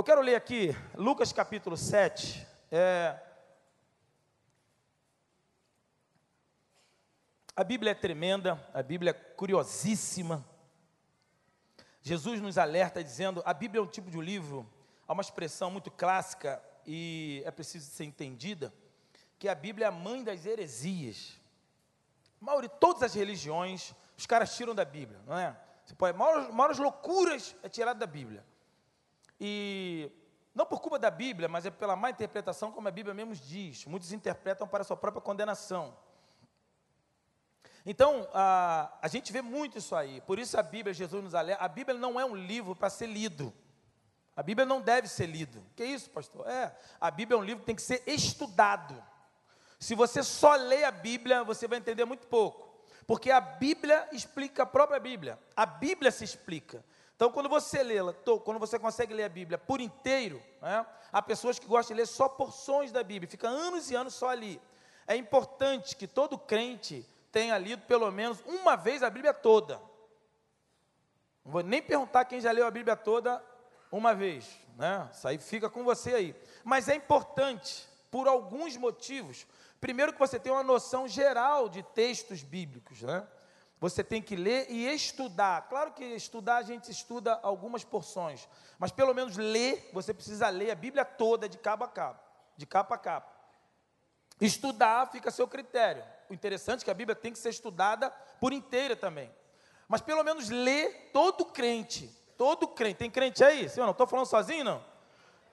Eu quero ler aqui Lucas capítulo 7. É, a Bíblia é tremenda, a Bíblia é curiosíssima. Jesus nos alerta dizendo: a Bíblia é um tipo de um livro, há uma expressão muito clássica e é preciso ser entendida, que a Bíblia é a mãe das heresias. Mauri, todas as religiões, os caras tiram da Bíblia, não é? Você pode, maiores, maiores loucuras é tirado da Bíblia. E não por culpa da Bíblia, mas é pela má interpretação, como a Bíblia mesmo diz. Muitos interpretam para a sua própria condenação. Então, a, a gente vê muito isso aí. Por isso a Bíblia, Jesus nos alerta, a Bíblia não é um livro para ser lido. A Bíblia não deve ser lido. Que isso, pastor? É, a Bíblia é um livro que tem que ser estudado. Se você só lê a Bíblia, você vai entender muito pouco. Porque a Bíblia explica a própria Bíblia. A Bíblia se explica. Então, quando você lê, quando você consegue ler a Bíblia por inteiro, né, há pessoas que gostam de ler só porções da Bíblia, fica anos e anos só ali. É importante que todo crente tenha lido pelo menos uma vez a Bíblia toda. Não vou nem perguntar quem já leu a Bíblia toda uma vez, né? Isso aí fica com você aí. Mas é importante por alguns motivos. Primeiro que você tenha uma noção geral de textos bíblicos, né? Você tem que ler e estudar. Claro que estudar a gente estuda algumas porções, mas pelo menos ler, você precisa ler a Bíblia toda de cabo a cabo, de capa a capa. Estudar fica a seu critério. O interessante é que a Bíblia tem que ser estudada por inteira também. Mas pelo menos ler todo crente, todo crente. Tem crente aí? Senhor, não estou falando sozinho, não?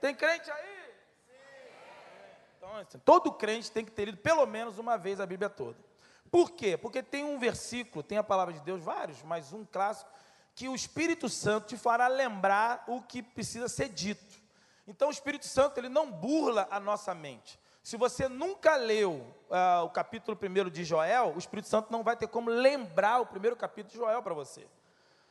Tem crente aí? Então, assim, todo crente tem que ter lido pelo menos uma vez a Bíblia toda. Por quê? Porque tem um versículo, tem a palavra de Deus, vários, mas um clássico, que o Espírito Santo te fará lembrar o que precisa ser dito. Então o Espírito Santo, ele não burla a nossa mente. Se você nunca leu uh, o capítulo 1 de Joel, o Espírito Santo não vai ter como lembrar o primeiro capítulo de Joel para você.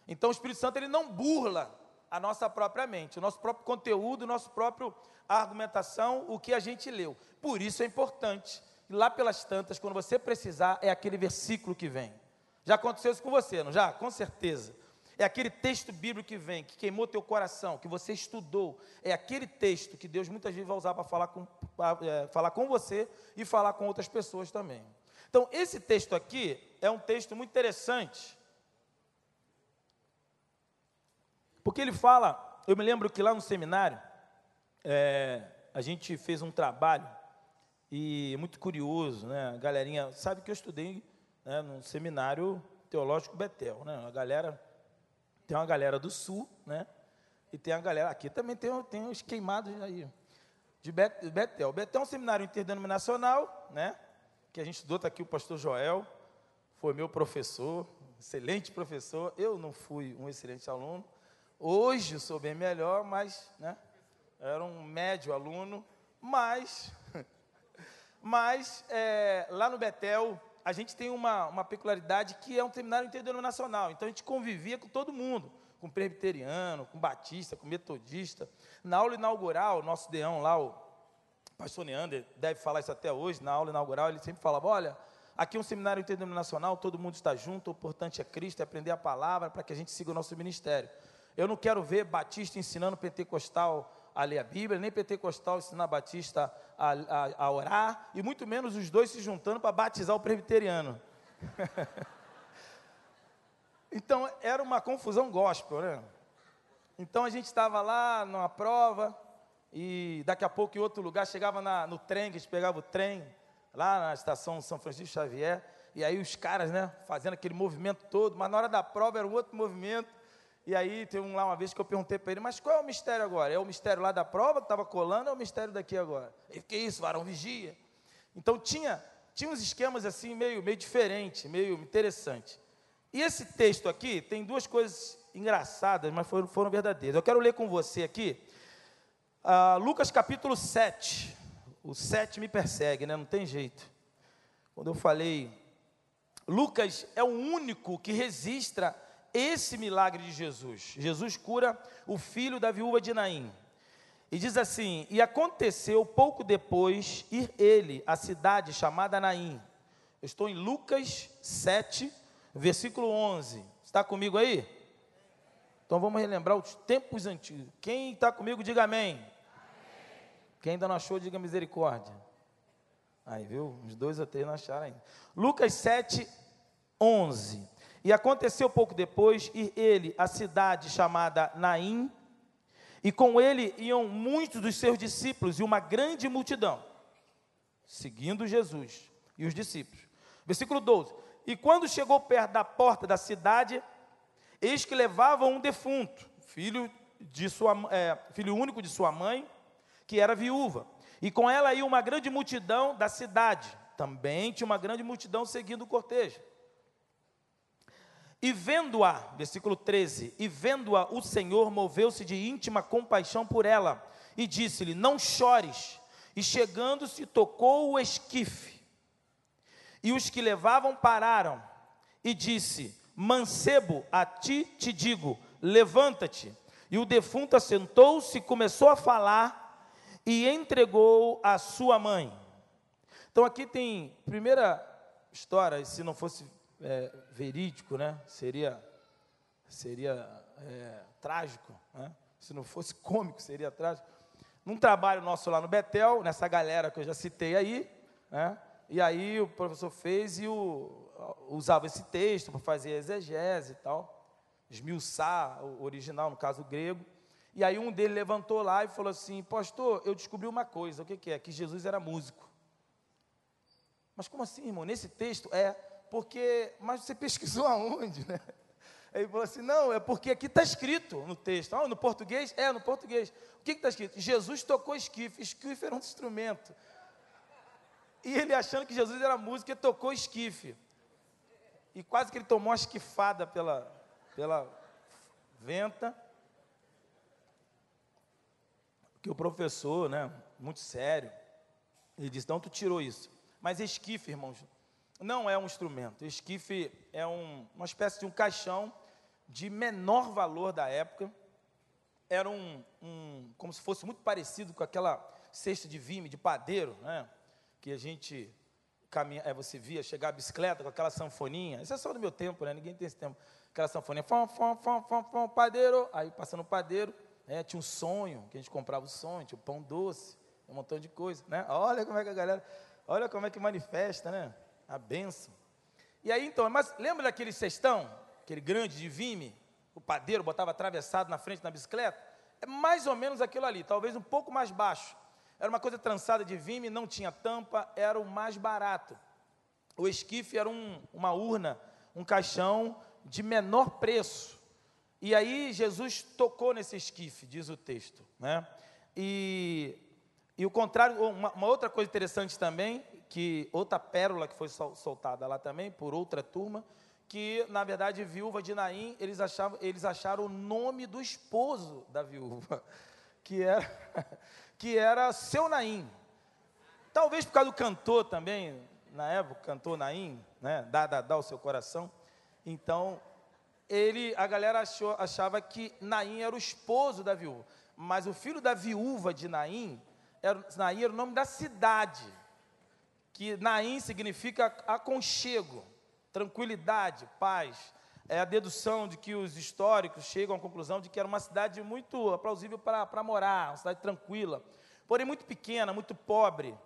Então o Espírito Santo ele não burla a nossa própria mente, o nosso próprio conteúdo, o nosso próprio argumentação, o que a gente leu. Por isso é importante e lá pelas tantas, quando você precisar, é aquele versículo que vem. Já aconteceu isso com você, não já? Com certeza. É aquele texto bíblico que vem, que queimou teu coração, que você estudou. É aquele texto que Deus muitas vezes vai usar para falar com, é, falar com você e falar com outras pessoas também. Então, esse texto aqui é um texto muito interessante. Porque ele fala, eu me lembro que lá no seminário, é, a gente fez um trabalho e é muito curioso, né? A galerinha, sabe que eu estudei né, no seminário teológico Betel, né? A galera tem uma galera do sul, né? E tem a galera aqui também tem, tem os queimados aí de Betel. Betel é um seminário interdenominacional, né? Que a gente estudou, está aqui o pastor Joel, foi meu professor, excelente professor. Eu não fui um excelente aluno. Hoje sou bem melhor, mas, né? Era um médio aluno, mas mas é, lá no Betel, a gente tem uma, uma peculiaridade que é um seminário interdenominacional. Então a gente convivia com todo mundo, com presbiteriano, com batista, com metodista. Na aula inaugural, nosso deão lá, o pastor Neander, deve falar isso até hoje, na aula inaugural, ele sempre falava: olha, aqui é um seminário interdenominacional, todo mundo está junto, o importante é Cristo, é aprender a palavra para que a gente siga o nosso ministério. Eu não quero ver batista ensinando pentecostal a ler a Bíblia, nem pentecostal ensinar batista a, a, a orar, e muito menos os dois se juntando para batizar o presbiteriano. então era uma confusão gospel, né? Então a gente estava lá numa prova, e daqui a pouco em outro lugar chegava na, no trem, que a gente pegava o trem, lá na estação São Francisco Xavier, e aí os caras, né, fazendo aquele movimento todo, mas na hora da prova era um outro movimento, e aí tem um lá uma vez que eu perguntei para ele, mas qual é o mistério agora? É o mistério lá da prova que estava colando ou é o mistério daqui agora? Ele, que isso, varão vigia. Então tinha, tinha uns esquemas assim meio, meio diferente, meio interessante. E esse texto aqui tem duas coisas engraçadas, mas foram, foram verdadeiras. Eu quero ler com você aqui, uh, Lucas capítulo 7. O 7 me persegue, né? Não tem jeito. Quando eu falei, Lucas é o único que registra esse milagre de Jesus. Jesus cura o filho da viúva de Naim. E diz assim: E aconteceu pouco depois ir ele à cidade chamada Naim. Eu estou em Lucas 7, versículo 11. Está comigo aí? Então vamos relembrar os tempos antigos. Quem está comigo, diga amém. amém. Quem ainda não achou, diga misericórdia. Aí, viu? Uns dois ou três não acharam ainda. Lucas 7, 11. E aconteceu pouco depois, ir ele à cidade chamada Naim, e com ele iam muitos dos seus discípulos e uma grande multidão, seguindo Jesus e os discípulos. Versículo 12. E quando chegou perto da porta da cidade, eis que levavam um defunto, filho, de sua, é, filho único de sua mãe, que era viúva. E com ela ia uma grande multidão da cidade. Também tinha uma grande multidão seguindo o cortejo. E vendo-a, versículo 13, e vendo-a, o Senhor moveu-se de íntima compaixão por ela e disse-lhe: Não chores. E chegando-se, tocou o esquife. E os que levavam pararam e disse: Mancebo, a ti te digo, levanta-te. E o defunto assentou-se, começou a falar e entregou a sua mãe. Então aqui tem primeira história, se não fosse é, verídico, né? Seria, seria é, trágico, né? Se não fosse cômico, seria trágico. Num trabalho nosso lá no Betel, nessa galera que eu já citei aí, né? E aí o professor fez e o, usava esse texto para fazer exegese e tal, esmiuçar o original, no caso grego. E aí um deles levantou lá e falou assim: Pastor, eu descobri uma coisa, o que, que é? Que Jesus era músico. Mas como assim, irmão? Nesse texto é porque, mas você pesquisou aonde, né? Aí ele falou assim: não, é porque aqui está escrito no texto. Ah, no português? É, no português. O que está escrito? Jesus tocou esquife. Esquife era um instrumento. E ele achando que Jesus era músico, ele tocou esquife. E quase que ele tomou uma esquifada pela, pela venta. Que o professor, né, muito sério, ele disse: não, tu tirou isso. Mas esquife, irmãos, não é um instrumento. Esquife é um, uma espécie de um caixão de menor valor da época. Era um, um, como se fosse muito parecido com aquela cesta de vime, de padeiro, né? que a gente caminha, é, você via chegar a bicicleta com aquela sanfoninha. Isso é só do meu tempo, né? Ninguém tem esse tempo. Aquela sanfoninha, fom, fom, fom, fom, fom, padeiro. Aí passando o padeiro, né? tinha um sonho, que a gente comprava o sonho, tinha o pão doce, um montão de coisa, né? Olha como é que a galera, olha como é que manifesta, né? A benção. E aí então, mas lembra daquele cestão, aquele grande de vime, o padeiro botava atravessado na frente da bicicleta? É mais ou menos aquilo ali, talvez um pouco mais baixo. Era uma coisa trançada de vime, não tinha tampa, era o mais barato. O esquife era um, uma urna, um caixão de menor preço. E aí Jesus tocou nesse esquife, diz o texto. Né? E, e o contrário, uma, uma outra coisa interessante também, que outra pérola que foi soltada lá também por outra turma, que na verdade viúva de Naim, eles achavam, eles acharam o nome do esposo da viúva, que era que era seu Naim. Talvez por causa do cantor também, na época, cantor Naim, né, dá, dá, dá o seu coração. Então, ele, a galera achou, achava que Naim era o esposo da viúva, mas o filho da viúva de Naim, era, Naim era o nome da cidade que Naim significa aconchego, tranquilidade, paz. É a dedução de que os históricos chegam à conclusão de que era uma cidade muito plausível para morar, uma cidade tranquila, porém muito pequena, muito pobre.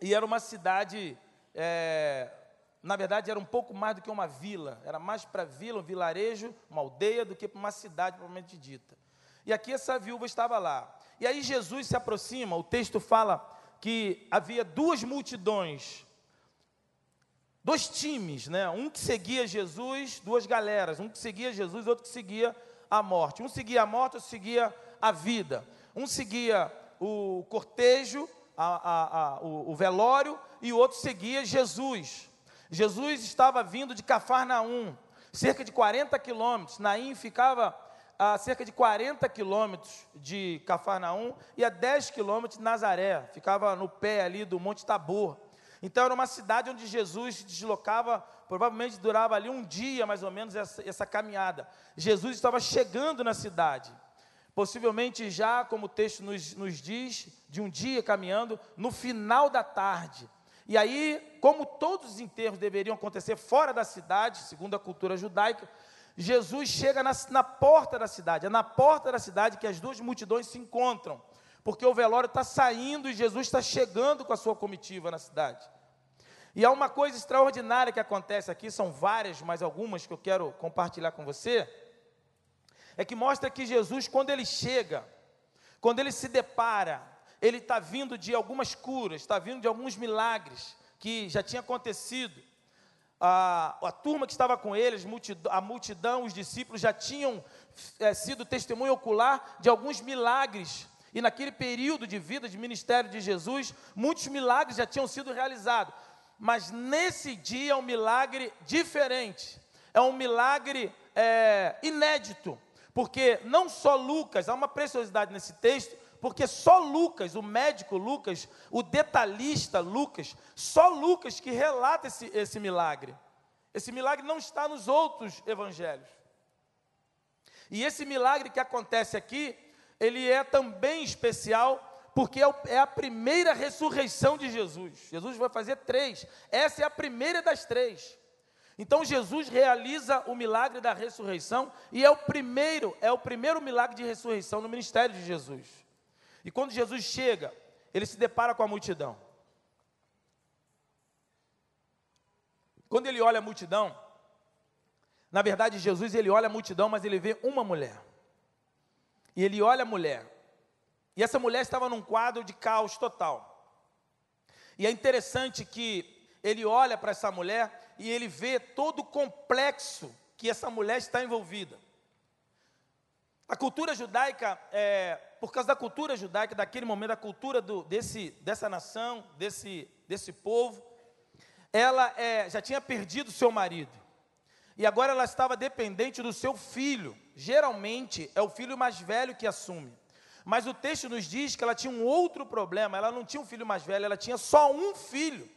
E era uma cidade, é, na verdade, era um pouco mais do que uma vila, era mais para vila, um vilarejo, uma aldeia, do que para uma cidade propriamente dita. E aqui essa viúva estava lá. E aí Jesus se aproxima, o texto fala que havia duas multidões, dois times, né? Um que seguia Jesus, duas galeras, um que seguia Jesus, outro que seguia a morte. Um seguia a morte, outro seguia a vida. Um seguia o cortejo, a, a, a, o, o velório, e o outro seguia Jesus. Jesus estava vindo de Cafarnaum, cerca de 40 quilômetros. Naim ficava a cerca de 40 quilômetros de Cafarnaum e a 10 quilômetros de Nazaré, ficava no pé ali do Monte Tabor. Então era uma cidade onde Jesus se deslocava, provavelmente durava ali um dia mais ou menos essa, essa caminhada. Jesus estava chegando na cidade, possivelmente já, como o texto nos, nos diz, de um dia caminhando, no final da tarde. E aí, como todos os enterros deveriam acontecer fora da cidade, segundo a cultura judaica, Jesus chega na, na porta da cidade. É na porta da cidade que as duas multidões se encontram, porque o velório está saindo e Jesus está chegando com a sua comitiva na cidade. E há uma coisa extraordinária que acontece aqui, são várias, mas algumas que eu quero compartilhar com você, é que mostra que Jesus, quando ele chega, quando ele se depara, ele está vindo de algumas curas, está vindo de alguns milagres que já tinha acontecido a, a turma que estava com eles, a multidão, os discípulos já tinham é, sido testemunho ocular de alguns milagres. E naquele período de vida, de ministério de Jesus, muitos milagres já tinham sido realizados. Mas nesse dia é um milagre diferente, é um milagre é, inédito, porque não só Lucas, há uma preciosidade nesse texto, porque só Lucas, o médico Lucas, o detalhista Lucas, só Lucas que relata esse, esse milagre. Esse milagre não está nos outros evangelhos. E esse milagre que acontece aqui, ele é também especial, porque é, é a primeira ressurreição de Jesus. Jesus vai fazer três, essa é a primeira das três. Então Jesus realiza o milagre da ressurreição e é o primeiro, é o primeiro milagre de ressurreição no ministério de Jesus. E quando Jesus chega, ele se depara com a multidão. Quando ele olha a multidão, na verdade Jesus ele olha a multidão, mas ele vê uma mulher. E ele olha a mulher. E essa mulher estava num quadro de caos total. E é interessante que ele olha para essa mulher e ele vê todo o complexo que essa mulher está envolvida. A cultura judaica é, por causa da cultura judaica, daquele momento, da cultura do, desse, dessa nação, desse, desse povo, ela é, já tinha perdido seu marido. E agora ela estava dependente do seu filho. Geralmente é o filho mais velho que assume. Mas o texto nos diz que ela tinha um outro problema. Ela não tinha um filho mais velho, ela tinha só um filho.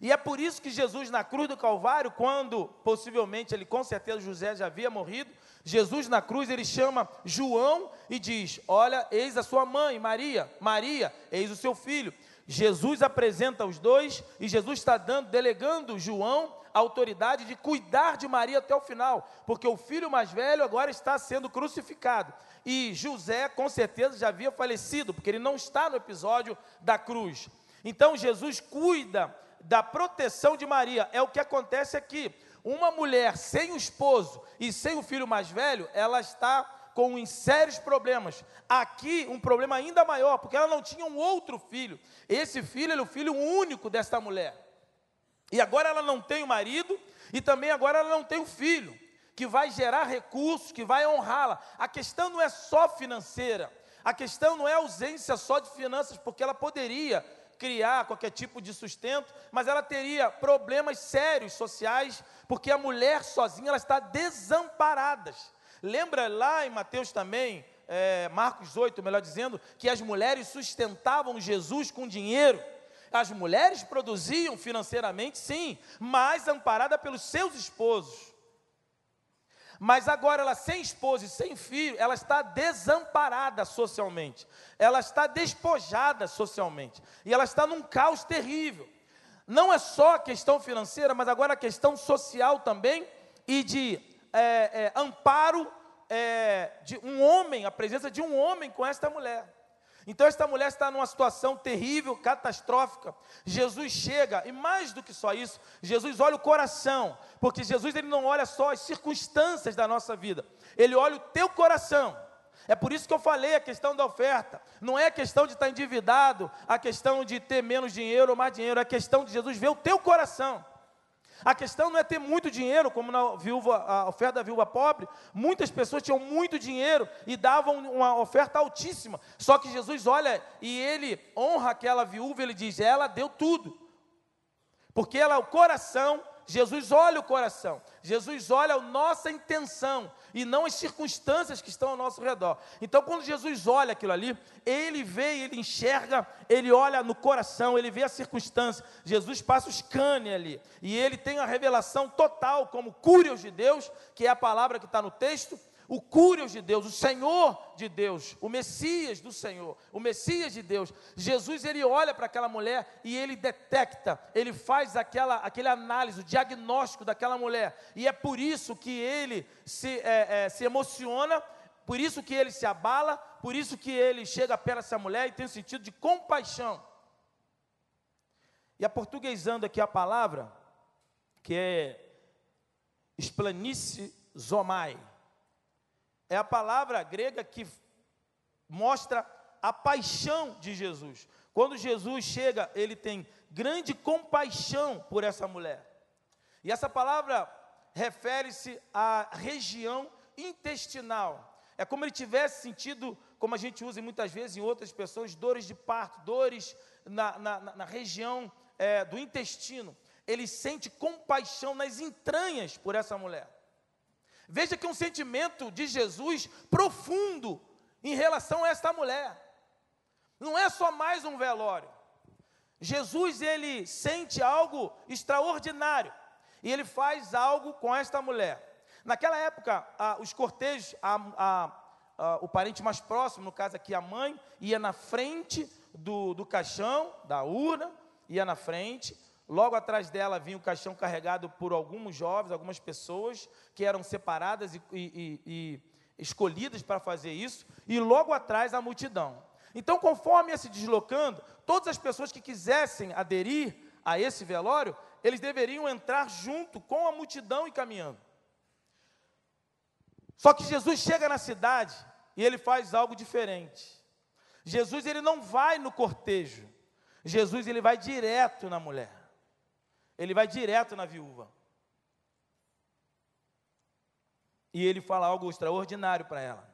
E é por isso que Jesus, na cruz do Calvário, quando possivelmente ele, com certeza, José já havia morrido, Jesus na cruz ele chama João e diz: Olha, eis a sua mãe, Maria, Maria, eis o seu filho. Jesus apresenta os dois e Jesus está dando, delegando João a autoridade de cuidar de Maria até o final, porque o filho mais velho agora está sendo crucificado. E José, com certeza, já havia falecido, porque ele não está no episódio da cruz. Então Jesus cuida da proteção de Maria, é o que acontece aqui. Uma mulher sem o esposo e sem o filho mais velho, ela está com sérios problemas. Aqui, um problema ainda maior, porque ela não tinha um outro filho. Esse filho é o filho único desta mulher. E agora ela não tem o marido e também agora ela não tem o filho, que vai gerar recursos, que vai honrá-la. A questão não é só financeira. A questão não é ausência só de finanças, porque ela poderia criar qualquer tipo de sustento, mas ela teria problemas sérios sociais, porque a mulher sozinha ela está desamparada. Lembra lá em Mateus também, é, Marcos 8, melhor dizendo, que as mulheres sustentavam Jesus com dinheiro. As mulheres produziam financeiramente, sim, mas amparada pelos seus esposos. Mas agora ela sem esposo e sem filho, ela está desamparada socialmente. Ela está despojada socialmente. E ela está num caos terrível. Não é só a questão financeira, mas agora a questão social também e de é, é, amparo é, de um homem, a presença de um homem com esta mulher. Então esta mulher está numa situação terrível, catastrófica. Jesus chega e mais do que só isso, Jesus olha o coração, porque Jesus ele não olha só as circunstâncias da nossa vida. Ele olha o teu coração. É por isso que eu falei a questão da oferta. Não é a questão de estar endividado, a questão de ter menos dinheiro ou mais dinheiro, é a questão de Jesus ver o teu coração. A questão não é ter muito dinheiro, como na viúva, a oferta da viúva pobre. Muitas pessoas tinham muito dinheiro e davam uma oferta altíssima. Só que Jesus olha e ele honra aquela viúva, ele diz: ela deu tudo. Porque ela, o coração, Jesus olha o coração, Jesus olha a nossa intenção e não as circunstâncias que estão ao nosso redor. Então, quando Jesus olha aquilo ali, ele vê, ele enxerga, ele olha no coração, ele vê a circunstância. Jesus passa o scanner ali e ele tem a revelação total, como cúrios de Deus, que é a palavra que está no texto, o Cúrios de Deus, o Senhor de Deus, o Messias do Senhor, o Messias de Deus. Jesus ele olha para aquela mulher e ele detecta, ele faz aquela, aquele análise, o diagnóstico daquela mulher. E é por isso que ele se, é, é, se emociona, por isso que ele se abala, por isso que ele chega perto dessa mulher e tem um sentido de compaixão. E aportuguesando aqui a palavra, que é esplanice zomai, é a palavra grega que mostra a paixão de Jesus. Quando Jesus chega, ele tem grande compaixão por essa mulher. E essa palavra refere-se à região intestinal. É como ele tivesse sentido, como a gente usa muitas vezes em outras pessoas, dores de parto, dores na, na, na região é, do intestino. Ele sente compaixão nas entranhas por essa mulher. Veja que um sentimento de Jesus profundo em relação a esta mulher. Não é só mais um velório. Jesus ele sente algo extraordinário e ele faz algo com esta mulher. Naquela época, os cortejos, o parente mais próximo, no caso aqui a mãe, ia na frente do, do caixão, da urna, ia na frente, Logo atrás dela vinha o caixão carregado por alguns jovens, algumas pessoas que eram separadas e, e, e escolhidas para fazer isso, e logo atrás a multidão. Então, conforme ia se deslocando, todas as pessoas que quisessem aderir a esse velório, eles deveriam entrar junto com a multidão e caminhando. Só que Jesus chega na cidade e ele faz algo diferente. Jesus ele não vai no cortejo. Jesus ele vai direto na mulher ele vai direto na viúva. E ele fala algo extraordinário para ela.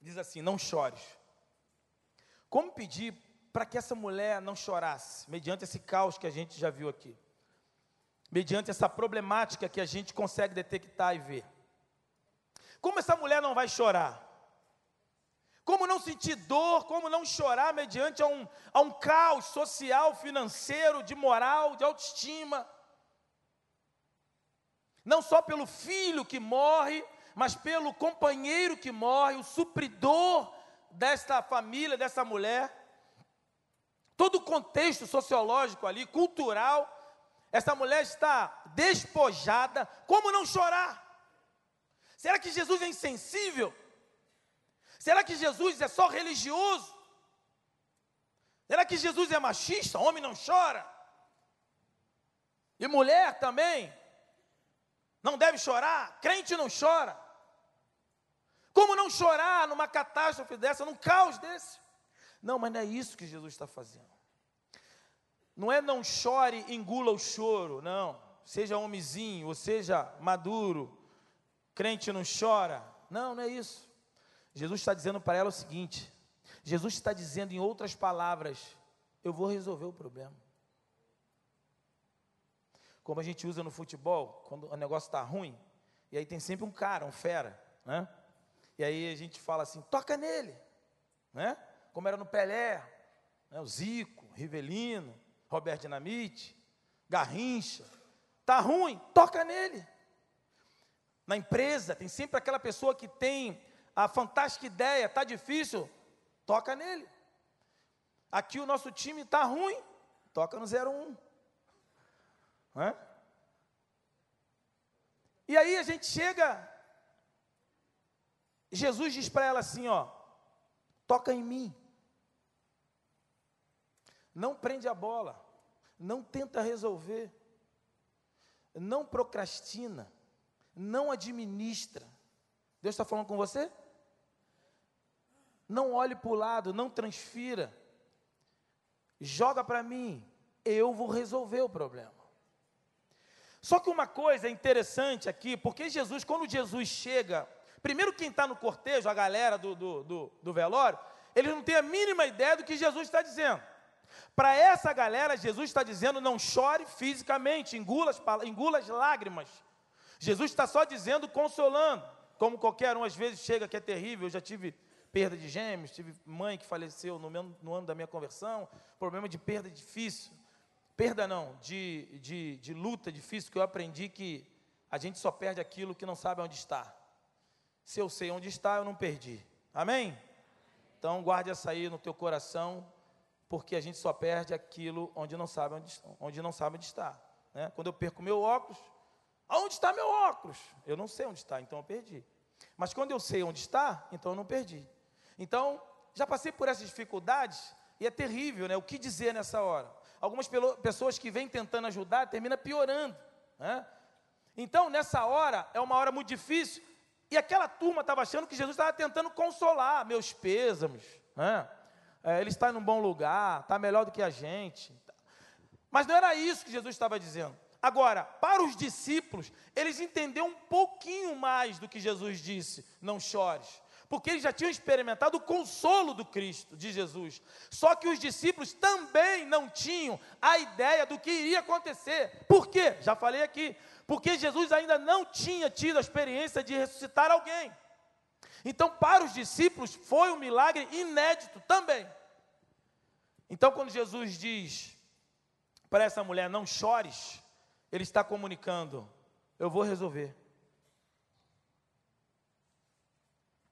Diz assim: Não chores. Como pedir para que essa mulher não chorasse, mediante esse caos que a gente já viu aqui, mediante essa problemática que a gente consegue detectar e ver? Como essa mulher não vai chorar? Como não sentir dor, como não chorar mediante a um, a um caos social, financeiro, de moral, de autoestima. Não só pelo filho que morre, mas pelo companheiro que morre, o supridor desta família, dessa mulher. Todo o contexto sociológico ali, cultural, essa mulher está despojada. Como não chorar? Será que Jesus é insensível? Será que Jesus é só religioso? Será que Jesus é machista? Homem não chora. E mulher também não deve chorar. Crente não chora. Como não chorar numa catástrofe dessa, num caos desse? Não, mas não é isso que Jesus está fazendo. Não é não chore, engula o choro, não. Seja homenzinho, ou seja maduro. Crente não chora. Não, não é isso. Jesus está dizendo para ela o seguinte: Jesus está dizendo em outras palavras, eu vou resolver o problema. Como a gente usa no futebol, quando o negócio está ruim, e aí tem sempre um cara, um fera, né? E aí a gente fala assim, toca nele, né? Como era no Pelé, né? o Zico, Rivelino, Roberto Dinamite, Garrincha. Tá ruim, toca nele. Na empresa tem sempre aquela pessoa que tem a fantástica ideia, está difícil, toca nele. Aqui o nosso time está ruim, toca no 01. É? E aí a gente chega, Jesus diz para ela assim: ó, toca em mim. Não prende a bola, não tenta resolver, não procrastina, não administra. Deus está falando com você? Não olhe para o lado, não transfira. Joga para mim, eu vou resolver o problema. Só que uma coisa interessante aqui, porque Jesus, quando Jesus chega, primeiro quem está no cortejo, a galera do, do, do, do velório, eles não têm a mínima ideia do que Jesus está dizendo. Para essa galera, Jesus está dizendo: não chore fisicamente, engula as, engula as lágrimas. Jesus está só dizendo, consolando, como qualquer um às vezes chega que é terrível. Eu já tive perda de gêmeos, tive mãe que faleceu no, meu, no ano da minha conversão, problema de perda difícil. Perda não, de, de, de luta difícil, que eu aprendi que a gente só perde aquilo que não sabe onde está. Se eu sei onde está, eu não perdi. Amém? Então guarde essa aí no teu coração, porque a gente só perde aquilo onde não sabe onde, onde não sabe onde está. Né? Quando eu perco meu óculos, aonde está meu óculos? Eu não sei onde está, então eu perdi. Mas quando eu sei onde está, então eu não perdi. Então, já passei por essas dificuldades e é terrível, né? O que dizer nessa hora? Algumas pessoas que vêm tentando ajudar termina piorando, né? Então, nessa hora, é uma hora muito difícil, e aquela turma estava achando que Jesus estava tentando consolar meus pêsames, né? É, ele está em um bom lugar, está melhor do que a gente. Mas não era isso que Jesus estava dizendo. Agora, para os discípulos, eles entenderam um pouquinho mais do que Jesus disse: não chores porque eles já tinham experimentado o consolo do Cristo, de Jesus. Só que os discípulos também não tinham a ideia do que iria acontecer. Por quê? Já falei aqui. Porque Jesus ainda não tinha tido a experiência de ressuscitar alguém. Então, para os discípulos, foi um milagre inédito também. Então, quando Jesus diz para essa mulher: Não chores, ele está comunicando: Eu vou resolver.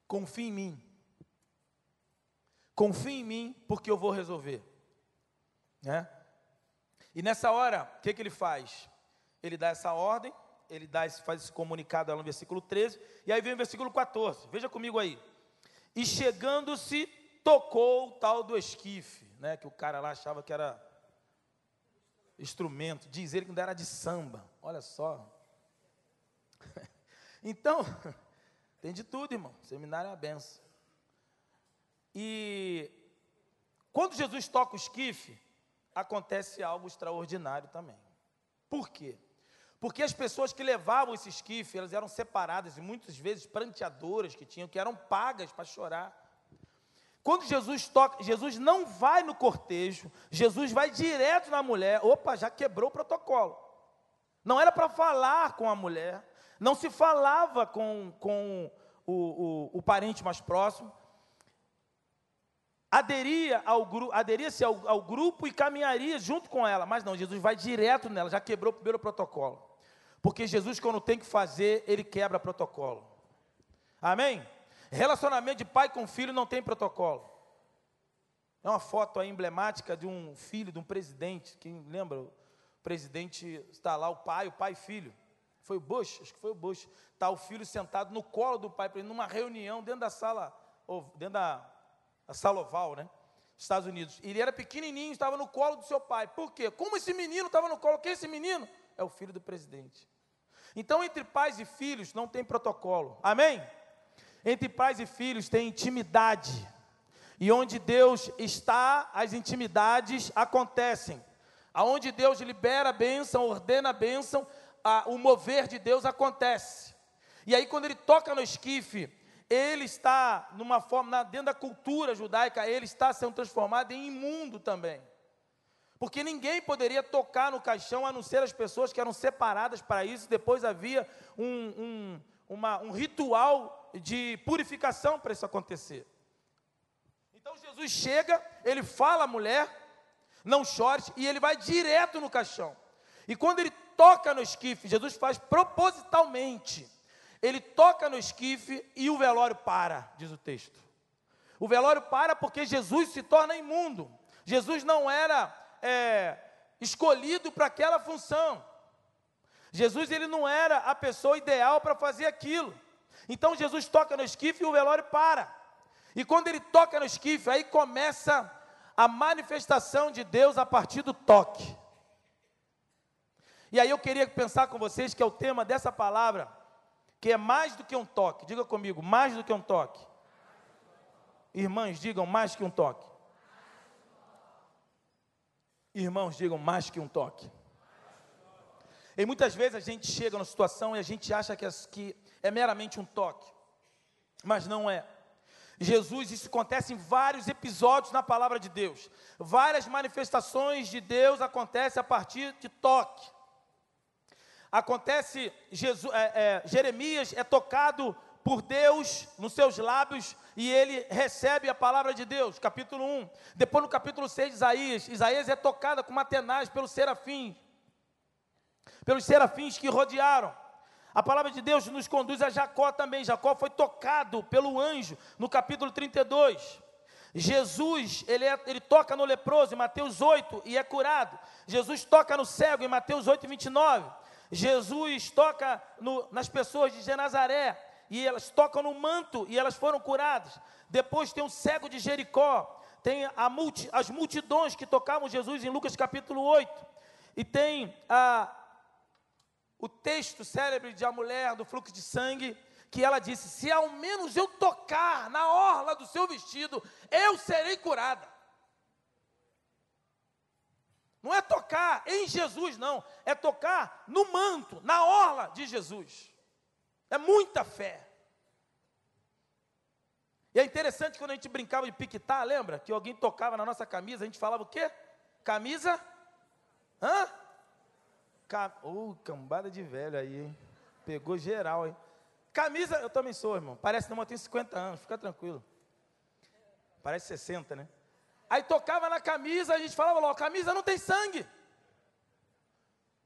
Confie em mim. Confie em mim, porque eu vou resolver. Né? E nessa hora, o que, que ele faz? Ele dá essa ordem, ele dá esse, faz esse comunicado no versículo 13, e aí vem o versículo 14, veja comigo aí. E chegando-se, tocou o tal do esquife, né, que o cara lá achava que era instrumento, diz ele que não era de samba, olha só. então, tem de tudo, irmão. Seminário é uma benção. E quando Jesus toca o esquife, acontece algo extraordinário também. Por quê? Porque as pessoas que levavam esse esquife, elas eram separadas e muitas vezes pranteadoras que tinham, que eram pagas para chorar. Quando Jesus toca, Jesus não vai no cortejo, Jesus vai direto na mulher. Opa, já quebrou o protocolo. Não era para falar com a mulher, não se falava com, com o, o, o parente mais próximo, aderia ao aderia-se ao, ao, grupo e caminharia junto com ela, mas não, Jesus vai direto nela, já quebrou o primeiro protocolo. Porque Jesus, quando tem que fazer, ele quebra protocolo. Amém? Relacionamento de pai com filho não tem protocolo. É uma foto emblemática de um filho de um presidente. Quem lembra? O presidente está lá, o pai, o pai e filho. Foi o Bush, acho que foi o Bush. Está o filho sentado no colo do pai, numa reunião dentro da sala, ou dentro da, da sala oval, né? Estados Unidos. Ele era pequenininho, estava no colo do seu pai. Por quê? Como esse menino estava no colo? Quem é esse menino? É o filho do presidente. Então, entre pais e filhos não tem protocolo. Amém? Entre pais e filhos tem intimidade. E onde Deus está, as intimidades acontecem. Aonde Deus libera a bênção, ordena a bênção, a, o mover de Deus acontece. E aí, quando ele toca no esquife, ele está, numa forma, dentro da cultura judaica, ele está sendo transformado em imundo também. Porque ninguém poderia tocar no caixão a não ser as pessoas que eram separadas para isso. Depois havia um, um, uma, um ritual de purificação para isso acontecer. Então Jesus chega, ele fala à mulher, não chore, e ele vai direto no caixão. E quando ele toca no esquife, Jesus faz propositalmente. Ele toca no esquife e o velório para, diz o texto. O velório para porque Jesus se torna imundo. Jesus não era é, escolhido para aquela função. Jesus ele não era a pessoa ideal para fazer aquilo. Então Jesus toca no esquife e o velório para. E quando ele toca no esquife, aí começa a manifestação de Deus a partir do toque. E aí eu queria pensar com vocês que é o tema dessa palavra, que é mais do que um toque. Diga comigo, mais do que um toque. Irmãs, digam mais que um toque. Irmãos, digam mais que um toque. E muitas vezes a gente chega numa situação e a gente acha que é, que é meramente um toque, mas não é. Jesus, isso acontece em vários episódios na palavra de Deus. Várias manifestações de Deus acontecem a partir de toque. Acontece, Jesus, é, é, Jeremias é tocado por Deus nos seus lábios e ele recebe a palavra de Deus, capítulo 1. Depois no capítulo 6 de Isaías, Isaías é tocada com uma tenaz pelos serafins, pelos serafins que rodearam. A palavra de Deus nos conduz a Jacó também. Jacó foi tocado pelo anjo no capítulo 32. Jesus, ele, é, ele toca no leproso em Mateus 8 e é curado. Jesus toca no cego em Mateus 8 e 29. Jesus toca no, nas pessoas de Genazaré e elas tocam no manto e elas foram curadas. Depois tem o cego de Jericó, tem multi, as multidões que tocavam Jesus em Lucas capítulo 8, e tem a, o texto célebre de a mulher do fluxo de sangue, que ela disse: Se ao menos eu tocar na orla do seu vestido, eu serei curada. Não é tocar em Jesus, não, é tocar no manto, na orla de Jesus. É muita fé. E é interessante quando a gente brincava de piquetar, lembra? Que alguém tocava na nossa camisa, a gente falava o quê? Camisa? Hã? Cam... Uh, cambada de velho aí, hein? Pegou geral, hein? Camisa, eu também sou, irmão. Parece não, eu tenho 50 anos, fica tranquilo. Parece 60, né? Aí tocava na camisa, a gente falava logo, camisa não tem sangue.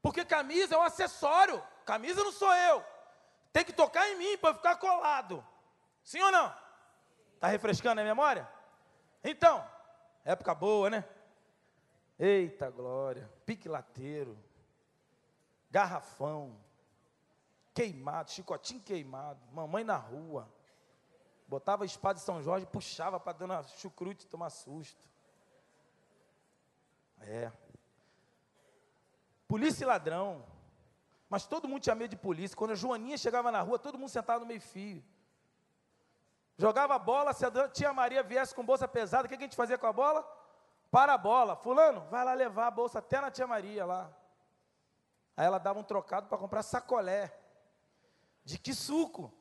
Porque camisa é um acessório. Camisa não sou eu. Tem que tocar em mim para ficar colado. Sim ou não? Está refrescando a memória? Então, época boa, né? Eita glória, pique lateiro, garrafão, queimado, chicotinho queimado, mamãe na rua. Botava a espada de São Jorge, puxava para dona chucrute tomar susto. É. Polícia e ladrão. Mas todo mundo tinha medo de polícia. Quando a Joaninha chegava na rua, todo mundo sentado no meio-fio. Jogava bola, se a tia Maria viesse com bolsa pesada, o que a gente fazia com a bola? Para a bola. Fulano, vai lá levar a bolsa até na tia Maria lá. Aí ela dava um trocado para comprar sacolé. De que suco?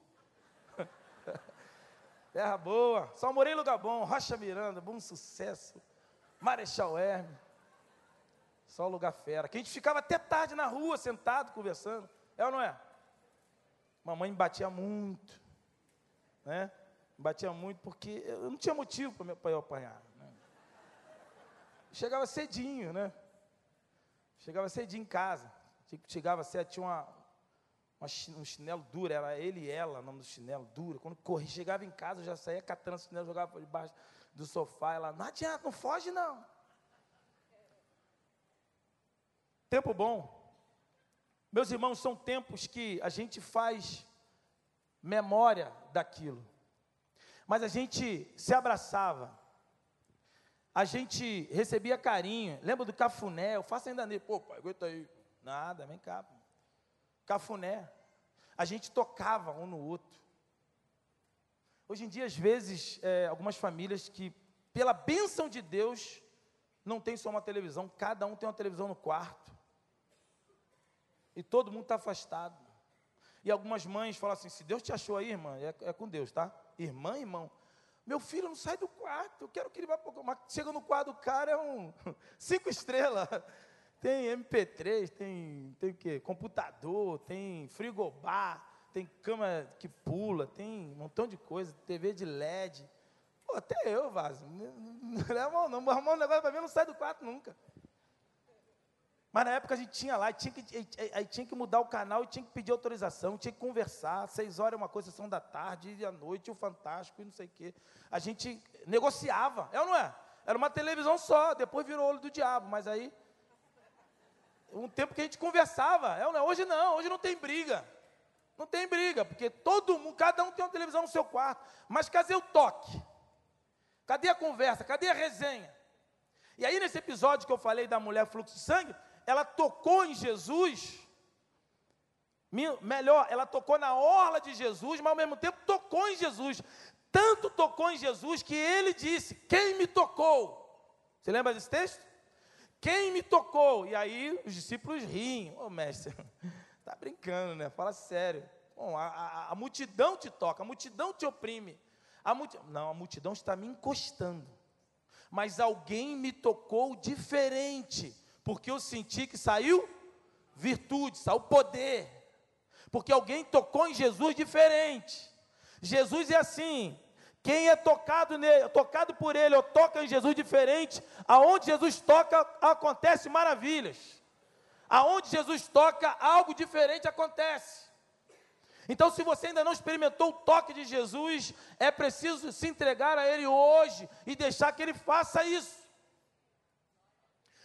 Terra boa. Só morei em lugar bom. Rocha Miranda, bom sucesso. Marechal Hermes. Só lugar fera. Que a gente ficava até tarde na rua, sentado, conversando. É ou não é? Mamãe me batia muito. Né? Me batia muito porque eu não tinha motivo para eu apanhar. Né? Chegava cedinho, né? Chegava cedinho em casa. Chegava cedo, tinha uma, uma, um chinelo duro, era ele e ela, o nome do chinelo, duro. Quando corri, chegava em casa, eu já saía catando o chinelo, jogava por debaixo do sofá. Ela, não adianta, não foge não. Tempo bom. Meus irmãos, são tempos que a gente faz memória daquilo. Mas a gente se abraçava. A gente recebia carinho. Lembra do cafuné? Eu faço ainda nele. Pô, pai, aguenta aí. Nada, vem cá. Cafuné. A gente tocava um no outro. Hoje em dia, às vezes, é, algumas famílias que, pela bênção de Deus, não tem só uma televisão, cada um tem uma televisão no quarto. E todo mundo está afastado. E algumas mães falam assim: se Deus te achou aí, irmã, é, é com Deus, tá? Irmã, irmão. Meu filho não sai do quarto, eu quero que ele vá para Mas chega no quarto do cara, é um cinco estrelas. Tem MP3, tem, tem o quê? Computador, tem frigobar, tem cama que pula, tem um montão de coisa, TV de LED. Pô, até eu, Vaso. Não é mal, não. Arrumar um negócio para mim, não sai do quarto nunca. Mas na época a gente tinha lá, tinha que, aí tinha que mudar o canal tinha que pedir autorização, tinha que conversar. Seis horas é uma coisa, sessão da tarde, e à noite, o Fantástico e não sei o quê. A gente negociava, é ou não é? Era uma televisão só, depois virou olho do diabo, mas aí. Um tempo que a gente conversava, é ou não é? Hoje não, hoje não tem briga. Não tem briga, porque todo mundo, cada um tem uma televisão no seu quarto. Mas cadê o toque? Cadê a conversa? Cadê a resenha? E aí, nesse episódio que eu falei da mulher fluxo de sangue, ela tocou em Jesus, melhor, ela tocou na orla de Jesus, mas ao mesmo tempo tocou em Jesus. Tanto tocou em Jesus que ele disse: Quem me tocou? Você lembra desse texto? Quem me tocou? E aí os discípulos riem. Ô oh, mestre, está brincando, né? Fala sério. Bom, a, a, a, multidão te toca, a multidão te oprime. A multi... Não, a multidão está me encostando. Mas alguém me tocou diferente porque eu senti que saiu virtude, saiu poder. Porque alguém tocou em Jesus diferente. Jesus é assim. Quem é tocado nele, tocado por ele, ou toca em Jesus diferente, aonde Jesus toca, acontece maravilhas. Aonde Jesus toca, algo diferente acontece. Então, se você ainda não experimentou o toque de Jesus, é preciso se entregar a Ele hoje e deixar que Ele faça isso.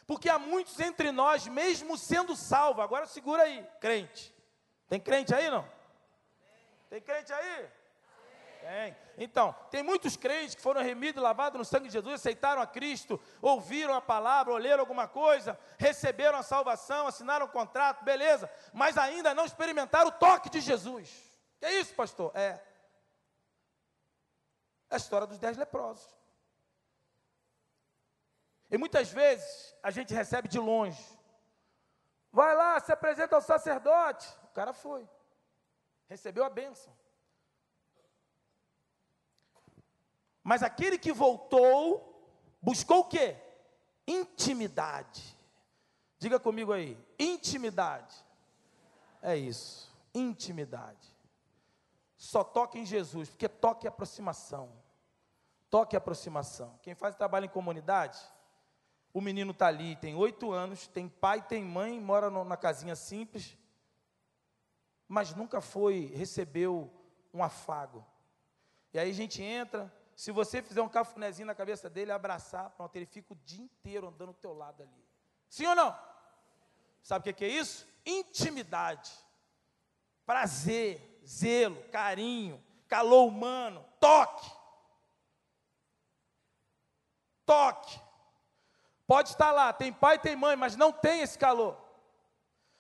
Porque há muitos entre nós, mesmo sendo salvo, agora segura aí, crente. Tem crente aí não? Tem crente aí? Tem. Então, tem muitos crentes que foram remidos, lavados no sangue de Jesus, aceitaram a Cristo, ouviram a palavra, ou leram alguma coisa, receberam a salvação, assinaram o contrato, beleza, mas ainda não experimentaram o toque de Jesus. Que é isso, pastor? É. É a história dos dez leprosos. E muitas vezes a gente recebe de longe. Vai lá, se apresenta ao sacerdote. O cara foi. Recebeu a bênção. Mas aquele que voltou, buscou o quê? Intimidade. Diga comigo aí, intimidade. É isso, intimidade. Só toque em Jesus, porque toque é aproximação. Toque é aproximação. Quem faz trabalho em comunidade, o menino está ali, tem oito anos, tem pai, tem mãe, mora na casinha simples, mas nunca foi, recebeu um afago. E aí a gente entra, se você fizer um cafunézinho na cabeça dele, abraçar, pronto, ele fica o dia inteiro andando do teu lado ali. Sim ou não? Sabe o que é isso? Intimidade, prazer, zelo, carinho, calor humano, toque. Toque. Pode estar lá, tem pai, tem mãe, mas não tem esse calor.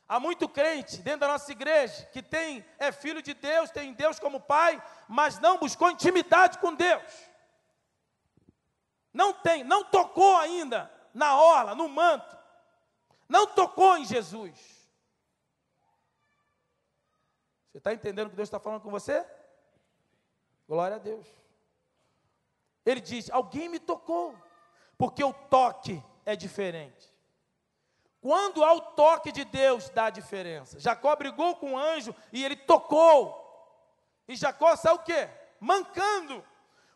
Há muito crente dentro da nossa igreja que tem é filho de Deus, tem Deus como pai, mas não buscou intimidade com Deus. Não tem, não tocou ainda na orla, no manto. Não tocou em Jesus. Você está entendendo o que Deus está falando com você? Glória a Deus. Ele diz: Alguém me tocou, porque o toque é diferente. Quando há o toque de Deus, dá diferença. Jacó brigou com o anjo e ele tocou. E Jacó saiu o quê? Mancando.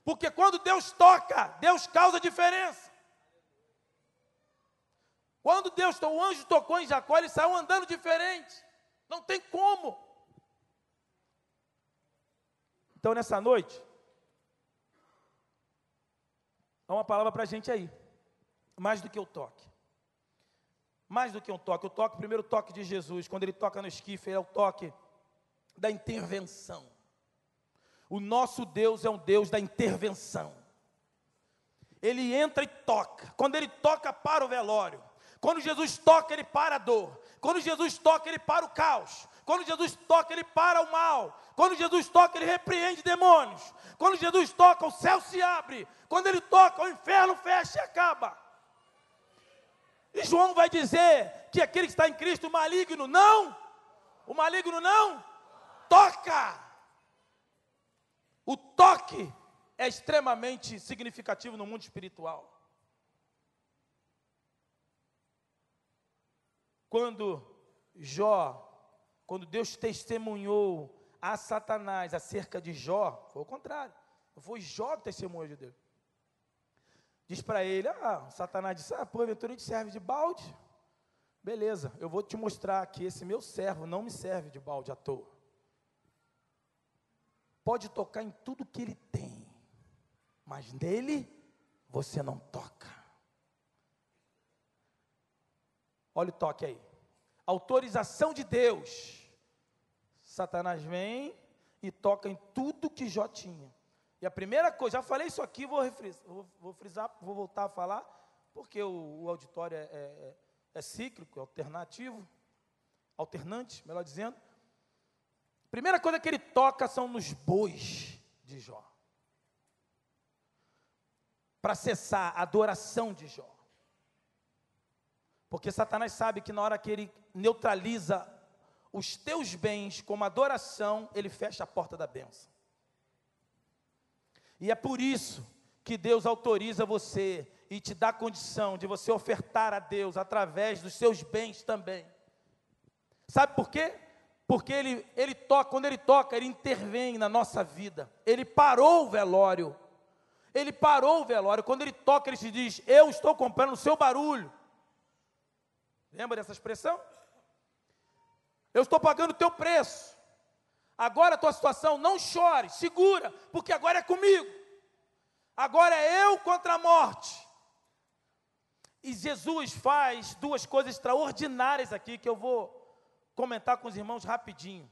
Porque quando Deus toca, Deus causa diferença. Quando Deus, o anjo tocou em Jacó, ele saiu andando diferente. Não tem como. Então, nessa noite, há uma palavra para a gente aí. Mais do que o toque. Mais do que um toque. O toque, o primeiro toque de Jesus, quando ele toca no esquife, é o toque da intervenção. O nosso Deus é um Deus da intervenção. Ele entra e toca. Quando ele toca, para o velório. Quando Jesus toca, ele para a dor. Quando Jesus toca, ele para o caos. Quando Jesus toca, ele para o mal. Quando Jesus toca, ele repreende demônios. Quando Jesus toca, o céu se abre. Quando ele toca, o inferno fecha e acaba. E João vai dizer que aquele que está em Cristo, o maligno não, o maligno não toca. O toque é extremamente significativo no mundo espiritual. Quando Jó, quando Deus testemunhou a Satanás acerca de Jó, foi o contrário. Foi Jó que testemunhou de Deus diz para ele: Ah, Satanás disse: Ah, porventura te serve de balde? Beleza, eu vou te mostrar que esse meu servo não me serve de balde à toa. Pode tocar em tudo que ele tem, mas nele você não toca. Olha o toque aí. Autorização de Deus. Satanás vem e toca em tudo que Jó tinha. E a primeira coisa, já falei isso aqui, vou, refrisar, vou, vou frisar, vou voltar a falar, porque o, o auditório é, é, é cíclico, é alternativo, alternante, melhor dizendo. Primeira coisa que ele toca são nos bois de Jó. Para cessar a adoração de Jó. Porque Satanás sabe que na hora que ele neutraliza os teus bens como adoração, ele fecha a porta da bênção. E é por isso que Deus autoriza você e te dá condição de você ofertar a Deus através dos seus bens também. Sabe por quê? Porque ele, ele toca, quando ele toca, ele intervém na nossa vida. Ele parou o velório. Ele parou o velório. Quando ele toca, ele te diz: Eu estou comprando o seu barulho. Lembra dessa expressão? Eu estou pagando o teu preço. Agora a tua situação, não chore, segura, porque agora é comigo. Agora é eu contra a morte. E Jesus faz duas coisas extraordinárias aqui que eu vou comentar com os irmãos rapidinho.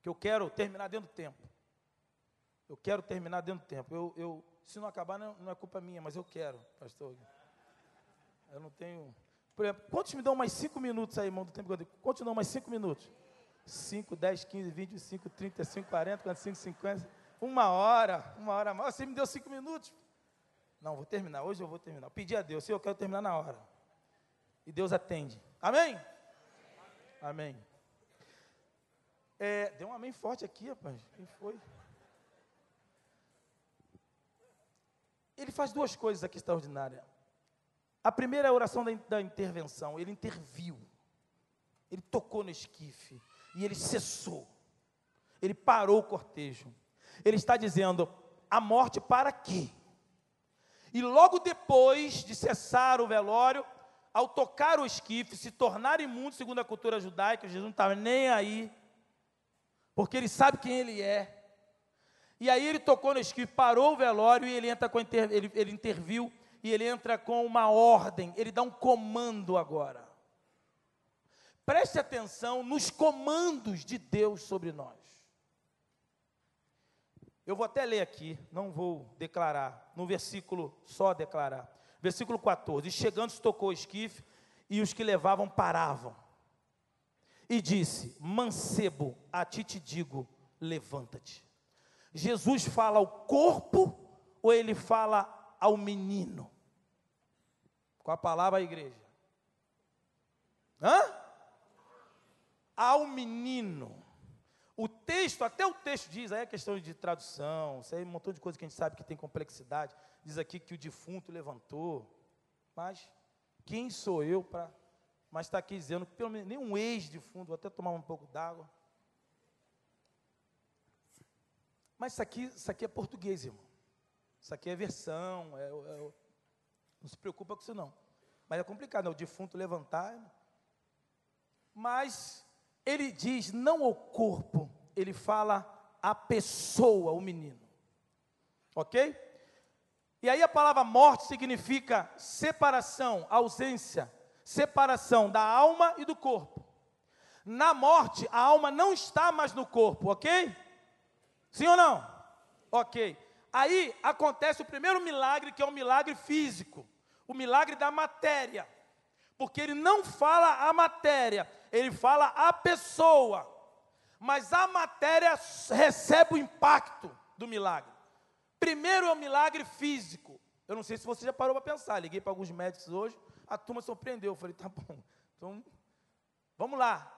Que eu quero terminar dentro do tempo. Eu quero terminar dentro do tempo. Eu, eu se não acabar, não, não, é culpa minha, mas eu quero, pastor. Eu não tenho. Por exemplo, quantos me dão mais cinco minutos aí, irmão, do tempo que eu? Quantos dão mais cinco minutos? 5, 10, 15, 25, 35, 40, 45, 50. Uma hora, uma hora mais. Você me deu cinco minutos. Não, vou terminar. Hoje eu vou terminar. Eu pedi a Deus, Senhor, eu quero terminar na hora. E Deus atende. Amém? Amém. É, deu um amém forte aqui, rapaz. Quem foi? Ele faz duas coisas aqui extraordinárias. A primeira é a oração da, da intervenção. Ele interviu. Ele tocou no esquife. E ele cessou. Ele parou o cortejo. Ele está dizendo: a morte para aqui. E logo depois de cessar o velório, ao tocar o esquife, se tornar imundo segundo a cultura judaica, Jesus não estava nem aí, porque ele sabe quem ele é. E aí ele tocou no esquife, parou o velório e ele entra com ele, ele interviu e ele entra com uma ordem, ele dá um comando agora. Preste atenção nos comandos de Deus sobre nós. Eu vou até ler aqui, não vou declarar, no versículo só declarar. Versículo 14: Chegando, se tocou o esquife, e os que levavam paravam. E disse: Mancebo, a ti te digo, levanta-te. Jesus fala ao corpo ou ele fala ao menino? Com a palavra a igreja. Hã? Ao menino. O texto, até o texto diz, aí é questão de tradução, isso aí é um montão de coisa que a gente sabe que tem complexidade. Diz aqui que o defunto levantou, mas quem sou eu para. Mas está aqui dizendo que pelo menos nem um ex-defunto, vou até tomar um pouco d'água. Mas isso aqui, isso aqui é português, irmão. Isso aqui é versão, é, é, não se preocupa com isso não. Mas é complicado, né? o defunto levantar. Mas ele diz não o corpo, ele fala a pessoa, o menino. Ok? E aí a palavra morte significa separação, ausência, separação da alma e do corpo. Na morte, a alma não está mais no corpo, ok? Sim ou não? Ok. Aí acontece o primeiro milagre, que é um milagre físico, o milagre da matéria. Porque ele não fala a matéria, ele fala a pessoa. Mas a matéria recebe o impacto do milagre. Primeiro é o milagre físico. Eu não sei se você já parou para pensar. Liguei para alguns médicos hoje, a turma surpreendeu. Eu falei, tá bom. Então, vamos lá.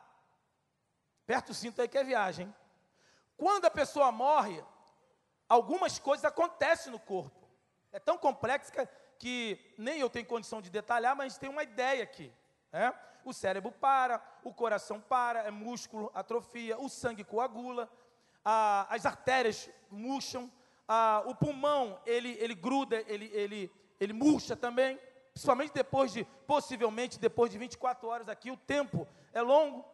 Perto o cinto aí que é viagem. Quando a pessoa morre, algumas coisas acontecem no corpo. É tão complexo que, que nem eu tenho condição de detalhar, mas tem uma ideia aqui. É? O cérebro para, o coração para, é músculo, atrofia, o sangue coagula, a, as artérias murcham, a, o pulmão ele, ele gruda, ele, ele, ele murcha também, principalmente depois de, possivelmente depois de 24 horas aqui, o tempo é longo.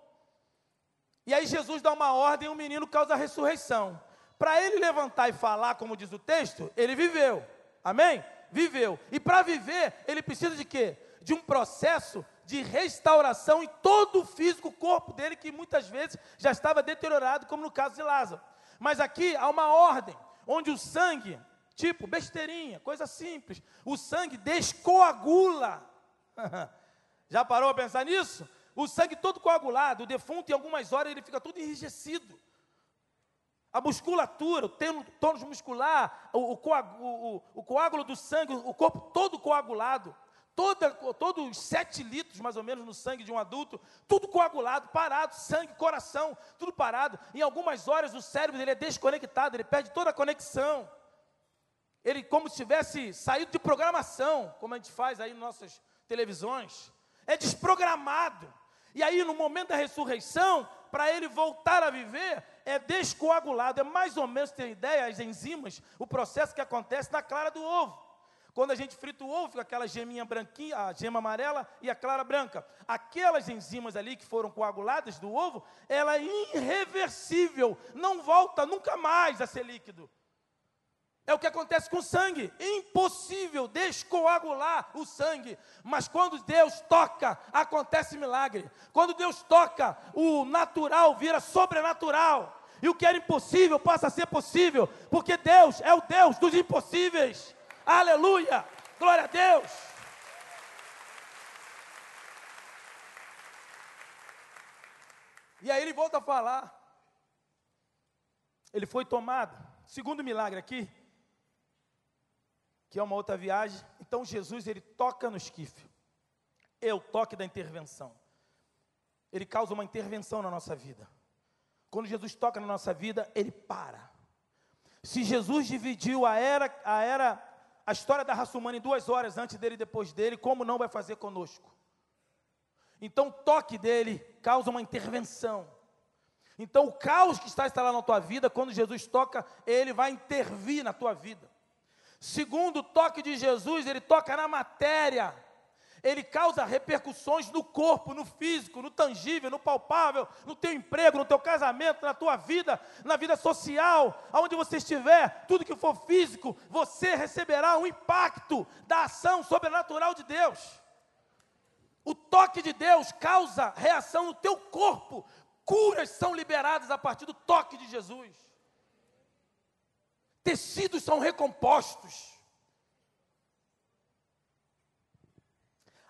E aí Jesus dá uma ordem e o menino causa a ressurreição. Para ele levantar e falar, como diz o texto, ele viveu. Amém? Viveu. E para viver, ele precisa de quê? De um processo de restauração em todo o físico corpo dele, que muitas vezes já estava deteriorado, como no caso de Lázaro. Mas aqui há uma ordem, onde o sangue, tipo besteirinha, coisa simples, o sangue descoagula. já parou a pensar nisso? O sangue todo coagulado, o defunto, em algumas horas, ele fica todo enrijecido. A musculatura, o tônus muscular, o, o, o, o coágulo do sangue, o corpo todo coagulado toda, todos os sete litros, mais ou menos, no sangue de um adulto, tudo coagulado, parado, sangue, coração, tudo parado. Em algumas horas o cérebro dele é desconectado, ele perde toda a conexão. Ele como se tivesse saído de programação, como a gente faz aí nas nossas televisões. É desprogramado. E aí, no momento da ressurreição, para ele voltar a viver, é descoagulado. É mais ou menos, ter ideia, as enzimas, o processo que acontece na clara do ovo. Quando a gente frita o ovo, fica aquela geminha branquinha, a gema amarela e a clara branca. Aquelas enzimas ali que foram coaguladas do ovo, ela é irreversível, não volta nunca mais a ser líquido. É o que acontece com o sangue. Impossível descoagular o sangue. Mas quando Deus toca, acontece milagre. Quando Deus toca, o natural vira sobrenatural. E o que era impossível passa a ser possível, porque Deus é o Deus dos impossíveis. Aleluia! Glória a Deus! E aí ele volta a falar. Ele foi tomado. Segundo milagre aqui, que é uma outra viagem. Então Jesus ele toca no esquife. É o toque da intervenção. Ele causa uma intervenção na nossa vida. Quando Jesus toca na nossa vida, ele para. Se Jesus dividiu a era, a era a história da raça humana em duas horas, antes dele e depois dele, como não vai fazer conosco? Então o toque dele causa uma intervenção. Então o caos que está instalado na tua vida, quando Jesus toca, ele vai intervir na tua vida. Segundo o toque de Jesus, ele toca na matéria. Ele causa repercussões no corpo, no físico, no tangível, no palpável, no teu emprego, no teu casamento, na tua vida, na vida social, aonde você estiver, tudo que for físico, você receberá um impacto da ação sobrenatural de Deus. O toque de Deus causa reação no teu corpo. Curas são liberadas a partir do toque de Jesus. Tecidos são recompostos.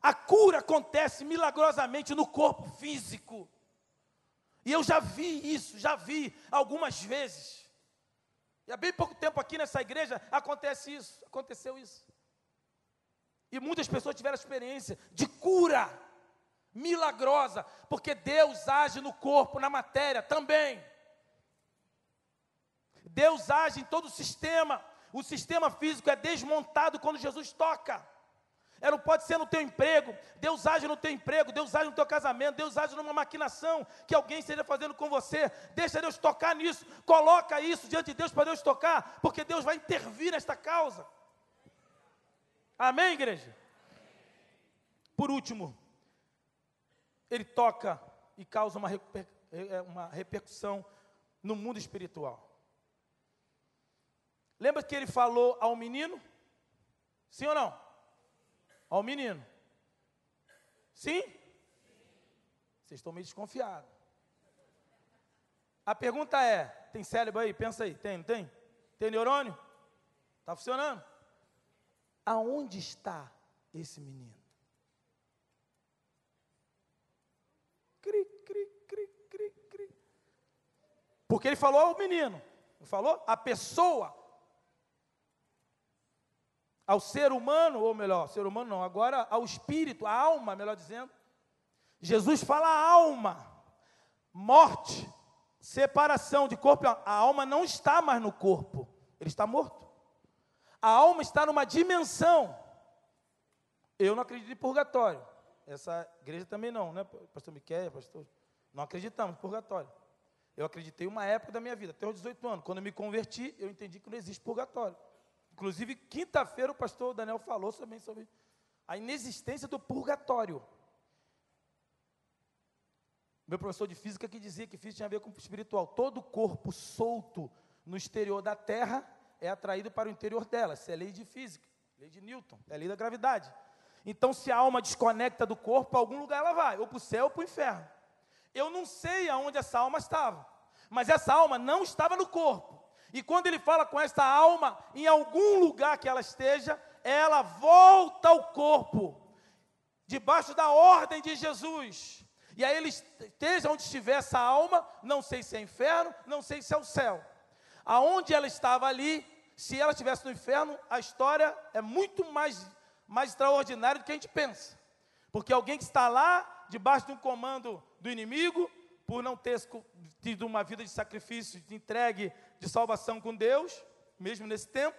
A cura acontece milagrosamente no corpo físico. E eu já vi isso, já vi algumas vezes. E há bem pouco tempo aqui nessa igreja acontece isso, aconteceu isso. E muitas pessoas tiveram experiência de cura milagrosa, porque Deus age no corpo, na matéria também. Deus age em todo o sistema. O sistema físico é desmontado quando Jesus toca. É, não pode ser no teu emprego. Deus age no teu emprego, Deus age no teu casamento, Deus age numa maquinação que alguém esteja fazendo com você. Deixa Deus tocar nisso. Coloca isso diante de Deus para Deus tocar, porque Deus vai intervir nesta causa. Amém, igreja? Por último, ele toca e causa uma, reper, é, uma repercussão no mundo espiritual. Lembra que ele falou ao menino? Sim ou não? Ao menino. Sim? Vocês estão meio desconfiados. A pergunta é: tem cérebro aí? Pensa aí, tem, não tem? Tem neurônio? Está funcionando? Aonde está esse menino? Cri, cri, cri, cri, cri. Porque ele falou ao menino, não falou? A pessoa ao ser humano, ou melhor, ser humano não, agora ao espírito, à alma, melhor dizendo. Jesus fala alma, morte, separação de corpo. A alma não está mais no corpo, ele está morto. A alma está numa dimensão. Eu não acredito em purgatório. Essa igreja também não, né? Pastor Miquel, pastor. Não acreditamos em purgatório. Eu acreditei uma época da minha vida, até os 18 anos. Quando eu me converti, eu entendi que não existe purgatório. Inclusive, quinta-feira o pastor Daniel falou também sobre a inexistência do purgatório. Meu professor de física que dizia que física tinha a ver com espiritual. Todo corpo solto no exterior da Terra é atraído para o interior dela. Isso é lei de física, lei de Newton, é lei da gravidade. Então, se a alma desconecta do corpo, a algum lugar ela vai, ou para o céu ou para o inferno. Eu não sei aonde essa alma estava, mas essa alma não estava no corpo. E quando ele fala com esta alma, em algum lugar que ela esteja, ela volta ao corpo, debaixo da ordem de Jesus. E aí ele esteja onde estiver essa alma, não sei se é inferno, não sei se é o céu. Aonde ela estava ali, se ela estivesse no inferno, a história é muito mais, mais extraordinária do que a gente pensa. Porque alguém que está lá, debaixo de um comando do inimigo, por não ter tido uma vida de sacrifício, de entregue, de salvação com Deus, mesmo nesse tempo,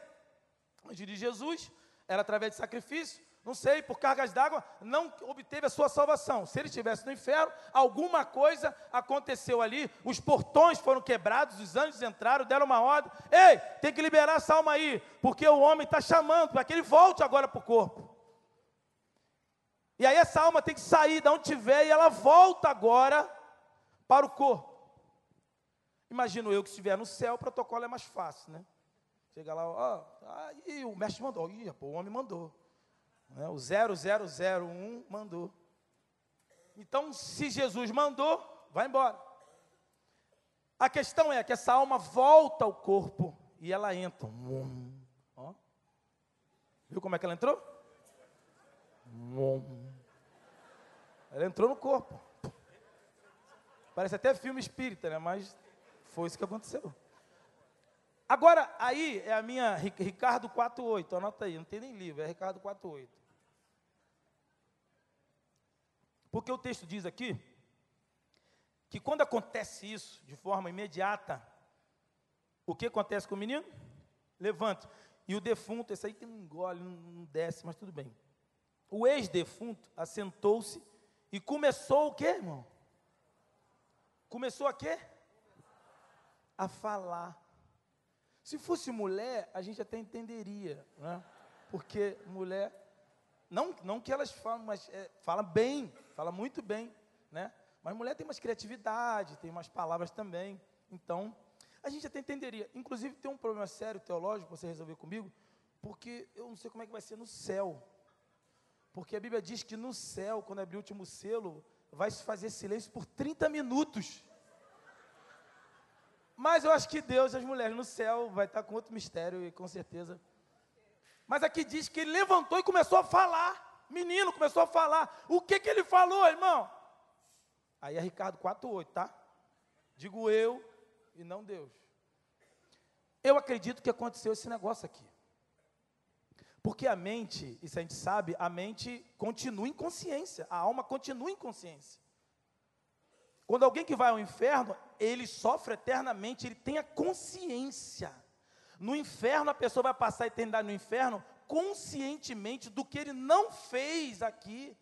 antes de Jesus, Era através de sacrifício? Não sei, por cargas d'água, não obteve a sua salvação. Se ele estivesse no inferno, alguma coisa aconteceu ali, os portões foram quebrados, os anjos entraram, deram uma ordem: ei, tem que liberar essa alma aí, porque o homem está chamando para que ele volte agora para o corpo. E aí essa alma tem que sair de onde estiver e ela volta agora para o corpo. Imagino eu que estiver no céu, o protocolo é mais fácil, né? Chega lá, ó, aí o mestre mandou, Ih, pô, o homem mandou. Né? O 0001 mandou. Então, se Jesus mandou, vai embora. A questão é que essa alma volta ao corpo e ela entra. Ó. Viu como é que ela entrou? Ela entrou no corpo. Parece até filme espírita, né? Mas foi isso que aconteceu. Agora, aí é a minha Ricardo 48, anota aí, não tem nem livro, é Ricardo 48. Porque o texto diz aqui que quando acontece isso de forma imediata, o que acontece com o menino? Levanta. E o defunto, esse aí que não engole, não desce, mas tudo bem. O ex-defunto assentou-se e começou o quê, irmão? Começou a quê? A falar. Se fosse mulher, a gente até entenderia, né? Porque mulher, não, não que elas falam, mas é, fala bem, fala muito bem, né? Mas mulher tem mais criatividade, tem mais palavras também. Então, a gente até entenderia. Inclusive, tem um problema sério teológico, você resolver comigo, porque eu não sei como é que vai ser no céu. Porque a Bíblia diz que no céu, quando abrir o último selo, vai se fazer silêncio por 30 minutos. Mas eu acho que Deus, as mulheres no céu, vai estar com outro mistério e com certeza. Mas aqui diz que ele levantou e começou a falar. Menino começou a falar. O que que ele falou, irmão? Aí é Ricardo 4:8, tá? Digo eu e não Deus. Eu acredito que aconteceu esse negócio aqui. Porque a mente, isso a gente sabe, a mente continua em consciência, a alma continua em consciência. Quando alguém que vai ao inferno, ele sofre eternamente, ele tem a consciência. No inferno, a pessoa vai passar a eternidade no inferno conscientemente do que ele não fez aqui.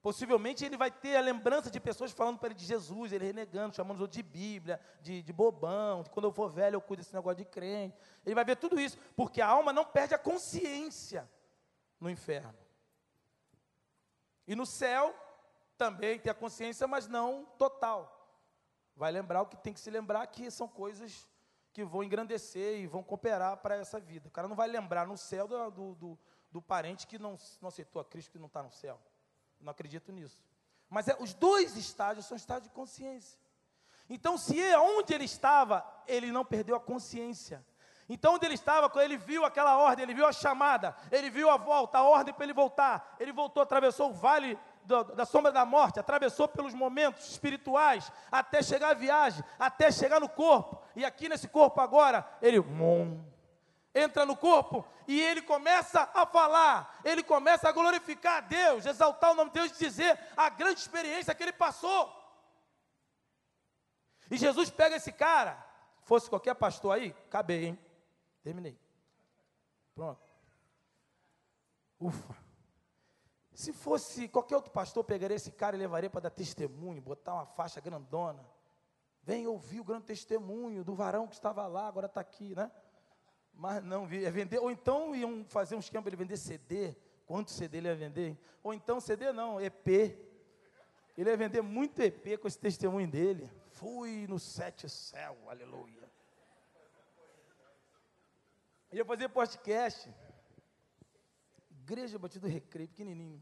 Possivelmente ele vai ter a lembrança de pessoas falando para ele de Jesus, ele renegando, chamando de Bíblia, de, de bobão, de quando eu for velho eu cuido desse negócio de crente. Ele vai ver tudo isso, porque a alma não perde a consciência no inferno. E no céu também tem a consciência, mas não total. Vai lembrar o que tem que se lembrar, que são coisas que vão engrandecer e vão cooperar para essa vida. O cara não vai lembrar no céu do, do, do, parente que não, não aceitou a Cristo, que não está no céu. Não acredito nisso. Mas é, os dois estágios são estágios de consciência. Então, se é onde ele estava, ele não perdeu a consciência. Então, onde ele estava, quando ele viu aquela ordem, ele viu a chamada, ele viu a volta, a ordem para ele voltar, ele voltou, atravessou o vale do, da sombra da morte, atravessou pelos momentos espirituais, até chegar à viagem, até chegar no corpo. E aqui nesse corpo agora, ele entra no corpo e ele começa a falar, ele começa a glorificar a Deus, exaltar o nome de Deus e dizer a grande experiência que ele passou. E Jesus pega esse cara, fosse qualquer pastor aí, acabei, hein? Terminei. Pronto. Ufa. Se fosse qualquer outro pastor, pegaria esse cara e levaria para dar testemunho, botar uma faixa grandona. Vem ouvir o grande testemunho do varão que estava lá, agora está aqui, né? Mas não, é vender, ou então iam fazer um esquema para ele vender CD. Quanto CD ele ia vender? Ou então CD não, EP. Ele ia vender muito EP com esse testemunho dele. Fui no sete céu, aleluia. Ia fazer podcast. Igreja Batida do Recreio, pequenininho.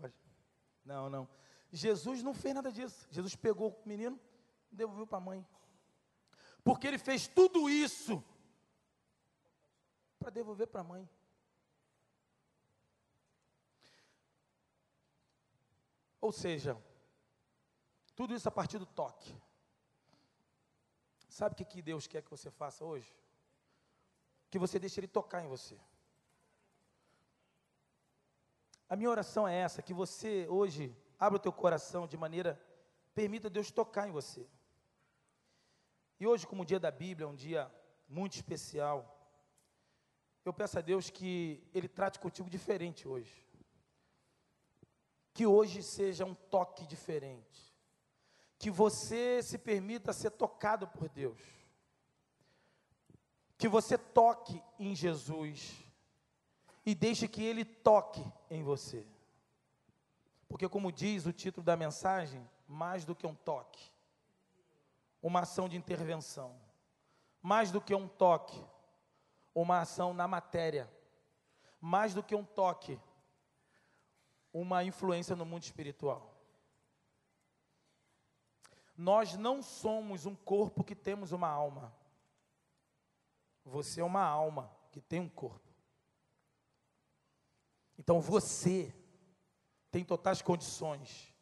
Não, não. Jesus não fez nada disso. Jesus pegou o menino e devolveu para a mãe. Porque ele fez tudo isso para devolver para a mãe. Ou seja, tudo isso a partir do toque. Sabe o que, que Deus quer que você faça hoje? Que você deixe Ele tocar em você. A minha oração é essa, que você hoje abra o teu coração de maneira, permita Deus tocar em você. E hoje, como o dia da Bíblia, é um dia muito especial, eu peço a Deus que Ele trate contigo diferente hoje. Que hoje seja um toque diferente. Que você se permita ser tocado por Deus. Que você toque em Jesus. E deixe que Ele toque em você. Porque, como diz o título da mensagem, mais do que um toque, uma ação de intervenção. Mais do que um toque, uma ação na matéria. Mais do que um toque, uma influência no mundo espiritual. Nós não somos um corpo que temos uma alma. Você é uma alma que tem um corpo. Então você tem totais condições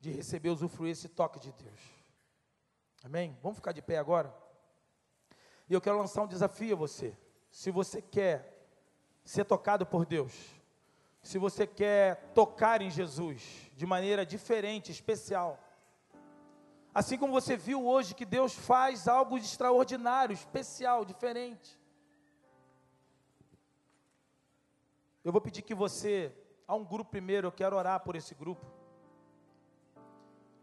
de receber, usufruir esse toque de Deus. Amém? Vamos ficar de pé agora? E eu quero lançar um desafio a você. Se você quer ser tocado por Deus, se você quer tocar em Jesus de maneira diferente, especial, assim como você viu hoje que Deus faz algo extraordinário, especial, diferente. Eu vou pedir que você, há um grupo primeiro, eu quero orar por esse grupo.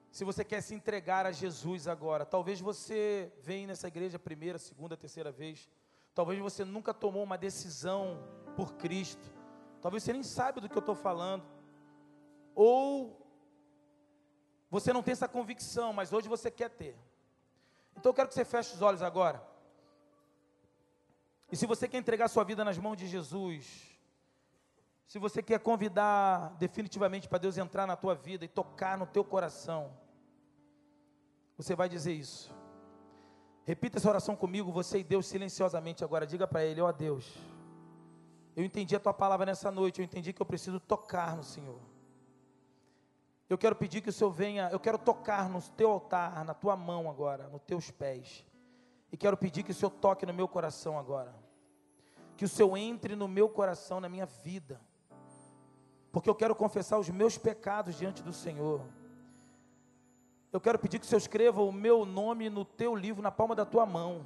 Se você quer se entregar a Jesus agora, talvez você venha nessa igreja primeira, segunda, terceira vez. Talvez você nunca tomou uma decisão por Cristo. Talvez você nem saiba do que eu estou falando. Ou você não tem essa convicção, mas hoje você quer ter. Então eu quero que você feche os olhos agora. E se você quer entregar sua vida nas mãos de Jesus, se você quer convidar definitivamente para Deus entrar na tua vida e tocar no teu coração, você vai dizer isso. Repita essa oração comigo, você e Deus, silenciosamente agora. Diga para Ele: Ó oh, Deus, eu entendi a tua palavra nessa noite, eu entendi que eu preciso tocar no Senhor. Eu quero pedir que o Senhor venha, eu quero tocar no teu altar, na tua mão agora, nos teus pés. E quero pedir que o Senhor toque no meu coração agora. Que o Senhor entre no meu coração, na minha vida. Porque eu quero confessar os meus pecados diante do Senhor eu quero pedir que o Senhor escreva o meu nome no teu livro, na palma da tua mão.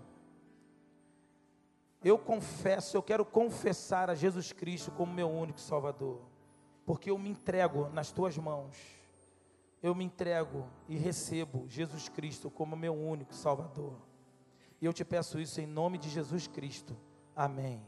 Eu confesso, eu quero confessar a Jesus Cristo como meu único Salvador, porque eu me entrego nas tuas mãos. Eu me entrego e recebo Jesus Cristo como meu único Salvador. E eu te peço isso em nome de Jesus Cristo. Amém.